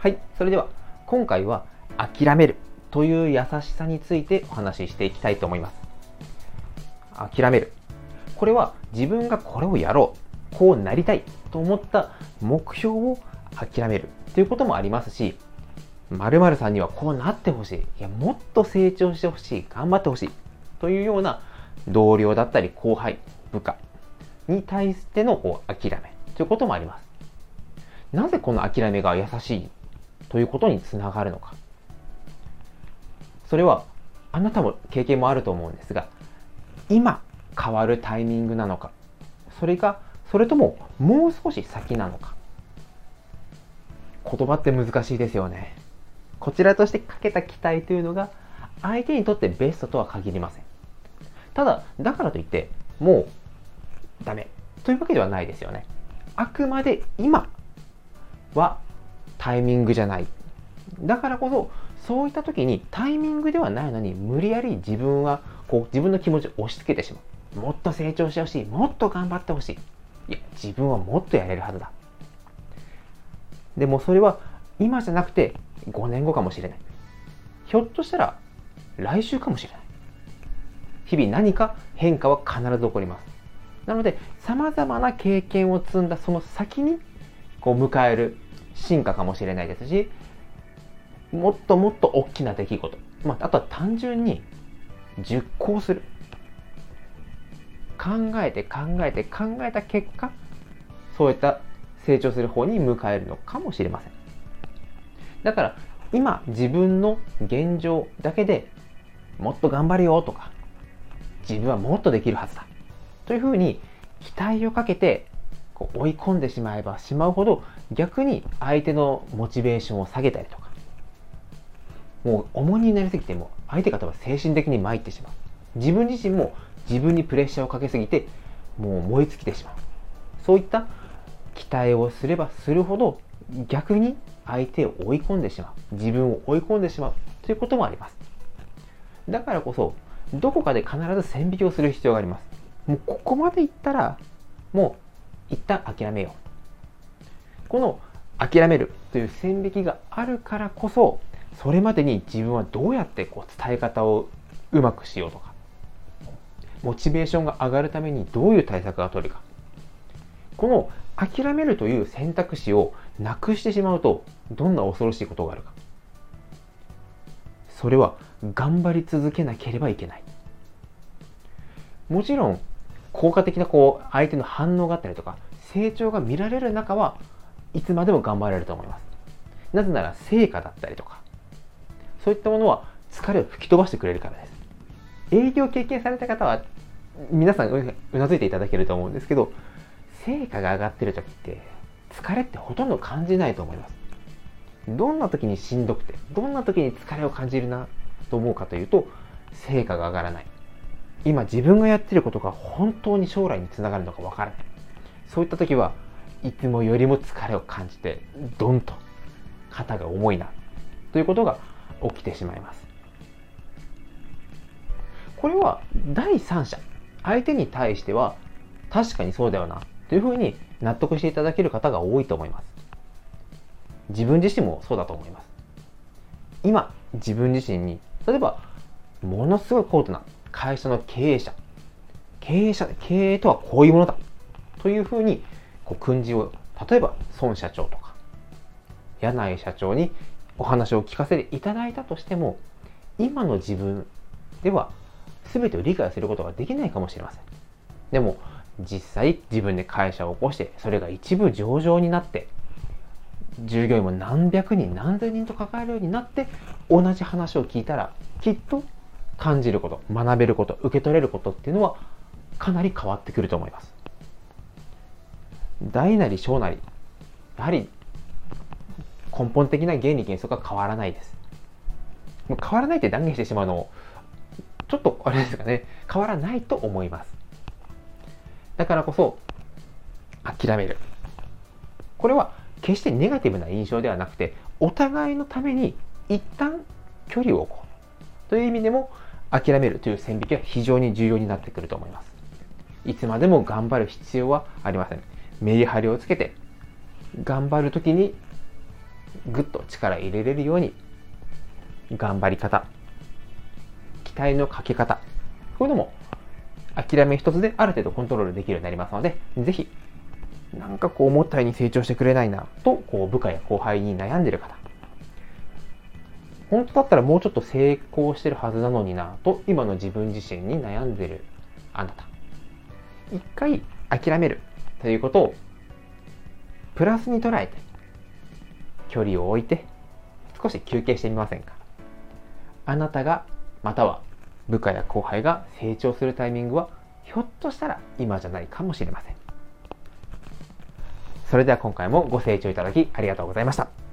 はい、それでは今回は諦めるという優しさについてお話ししていきたいと思います。諦める。これは自分がこれをやろう、こうなりたいと思った目標を諦めるということもありますし、〇〇さんにはこうなってほしい。いや、もっと成長してほしい。頑張ってほしい。というような同僚だったり後輩、部下に対してのこう諦めということもあります。なぜこの諦めが優しいということにつながるのか。それはあなたも経験もあると思うんですが、今変わるタイミングなのか、それが、それとももう少し先なのか。言葉って難しいですよね。こちらとしてかけた期待というのが相手にとってベストとは限りません。ただ、だからといって、もうダメというわけではないですよね。あくまで今はタイミングじゃない。だからこそ、そういった時にタイミングではないのに無理やり自分はこう自分の気持ちを押し付けてしまう。もっと成長してほしい。もっと頑張ってほしい。いや、自分はもっとやれるはずだ。でもそれは今じゃなくて5年後かもしれない。ひょっとしたら来週かもしれない。日々何か変化は必ず起こります。なので、様々な経験を積んだその先にこう迎える進化かもしれないですし、もっともっと大きな出来事。まあ、あとは単純に熟考する。考えて考えて考えた結果、そういった成長する方に迎えるのかもしれません。だから、今自分の現状だけでもっと頑張るよとか、自分はもっとできるはずだ。というふうに期待をかけてこう追い込んでしまえばしまうほど逆に相手のモチベーションを下げたりとかもう重荷になりすぎても相手方は精神的に参ってしまう。自分自身も自分にプレッシャーをかけすぎてもう燃え尽きてしまう。そういった期待をすればするほど逆に相手を追い込んでしまう。自分を追い込んでしまうということもあります。だからこそどこかで必ず線引きをする必要があります。もうここまでいったらもう一旦諦めよう。この諦めるという線引きがあるからこそ、それまでに自分はどうやってこう伝え方をうまくしようとか、モチベーションが上がるためにどういう対策が取るか。この諦めるという選択肢をなくしてしまうと、どんな恐ろしいことがあるか。それは頑張り続けなければいけない。もちろん効果的なこう相手の反応があったりとか成長が見られる中はいつまでも頑張れると思います。なぜなら成果だったりとかそういったものは疲れを吹き飛ばしてくれるからです。営業経験された方は皆さんうなずいていただけると思うんですけど成果が上がってる時って疲れってほとんど感じないと思います。どんな時にしんどくてどんな時に疲れを感じるなと思うかというと成果が上がらない。今自分がやってることが本当に将来につながるのかわからない。そういった時はいつもよりも疲れを感じてドンと肩が重いなということが起きてしまいます。これは第三者相手に対しては確かにそうだよなというふうに納得していただける方が多いと思います。自分自身もそうだと思います。今自分自身に例えばものすごい高度な会社の経営者、経営者、経営とはこういうものだというふうに、こう、訓示を、例えば孫社長とか、柳井社長にお話を聞かせていただいたとしても、今の自分では全てを理解することができないかもしれません。でも、実際自分で会社を起こして、それが一部上場になって、従業員も何百人何千人と抱えるようになって同じ話を聞いたらきっと感じること、学べること、受け取れることっていうのはかなり変わってくると思います。大なり小なり、やはり根本的な原理原則は変わらないです。変わらないって断言してしまうのちょっとあれですかね、変わらないと思います。だからこそ、諦める。これは決してネガティブな印象ではなくて、お互いのために一旦距離を置こうという意味でも諦めるという線引きは非常に重要になってくると思います。いつまでも頑張る必要はありません。メリハリをつけて、頑張るときにぐっと力入れれるように頑張り方期待のかけ方こういうのも諦め一つである程度コントロールできるようになりますのでぜひなんかこう思ったように成長してくれないなとこう部下や後輩に悩んでる方本当だったらもうちょっと成功してるはずなのになと今の自分自身に悩んでるあなた。一回諦めるということをプラスに捉えて距離を置いて少し休憩してみませんか。あなたがまたは部下や後輩が成長するタイミングはひょっとしたら今じゃないかもしれません。それでは今回もご清聴いただきありがとうございました。